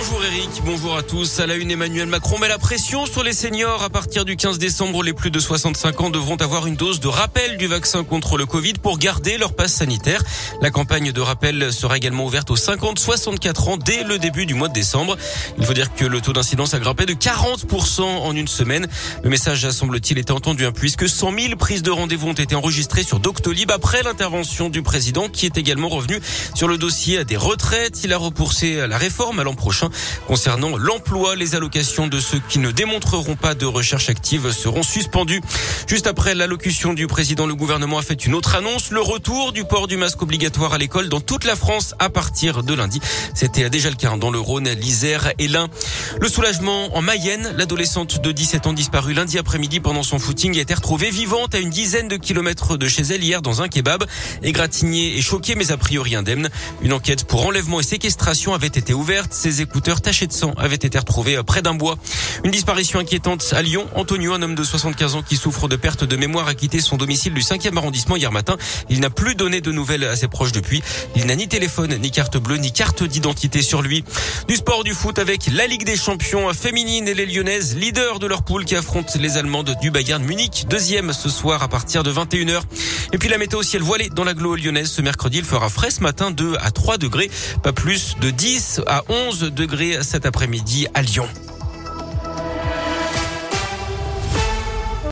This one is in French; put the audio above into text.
Bonjour Eric, bonjour à tous. À la une, Emmanuel Macron met la pression sur les seniors. À partir du 15 décembre, les plus de 65 ans devront avoir une dose de rappel du vaccin contre le Covid pour garder leur passe sanitaire. La campagne de rappel sera également ouverte aux 50-64 ans dès le début du mois de décembre. Il faut dire que le taux d'incidence a grimpé de 40% en une semaine. Le message semble-t-il été entendu hein, puisque 100 000 prises de rendez-vous ont été enregistrées sur Doctolib après l'intervention du président qui est également revenu sur le dossier des retraites. Il a repoussé la réforme à l'an prochain. Concernant l'emploi, les allocations de ceux qui ne démontreront pas de recherche active seront suspendues. Juste après l'allocution du président, le gouvernement a fait une autre annonce, le retour du port du masque obligatoire à l'école dans toute la France à partir de lundi. C'était déjà le cas dans le Rhône, l'Isère et l'Ain. Le soulagement en Mayenne, l'adolescente de 17 ans disparue lundi après-midi pendant son footing a été retrouvée vivante à une dizaine de kilomètres de chez elle hier dans un kebab. Égratignée et choquée mais a priori indemne. Une enquête pour enlèvement et séquestration avait été ouverte. Ses écouteurs tachés de sang avaient été retrouvés près d'un bois. Une disparition inquiétante à Lyon. Antonio, un homme de 75 ans qui souffre de perte de mémoire, a quitté son domicile du 5e arrondissement hier matin. Il n'a plus donné de nouvelles à ses proches depuis. Il n'a ni téléphone, ni carte bleue, ni carte d'identité sur lui. Du sport, du foot avec la Ligue des champions féminine et les Lyonnaises, leaders de leur poule qui affrontent les Allemandes du Bayern Munich. Deuxième ce soir à partir de 21h. Et puis la météo ciel voilé dans l'agglo lyonnaise ce mercredi. Il fera frais ce matin 2 à 3 degrés, pas plus de 10 à 11 degrés cet après-midi à Lyon.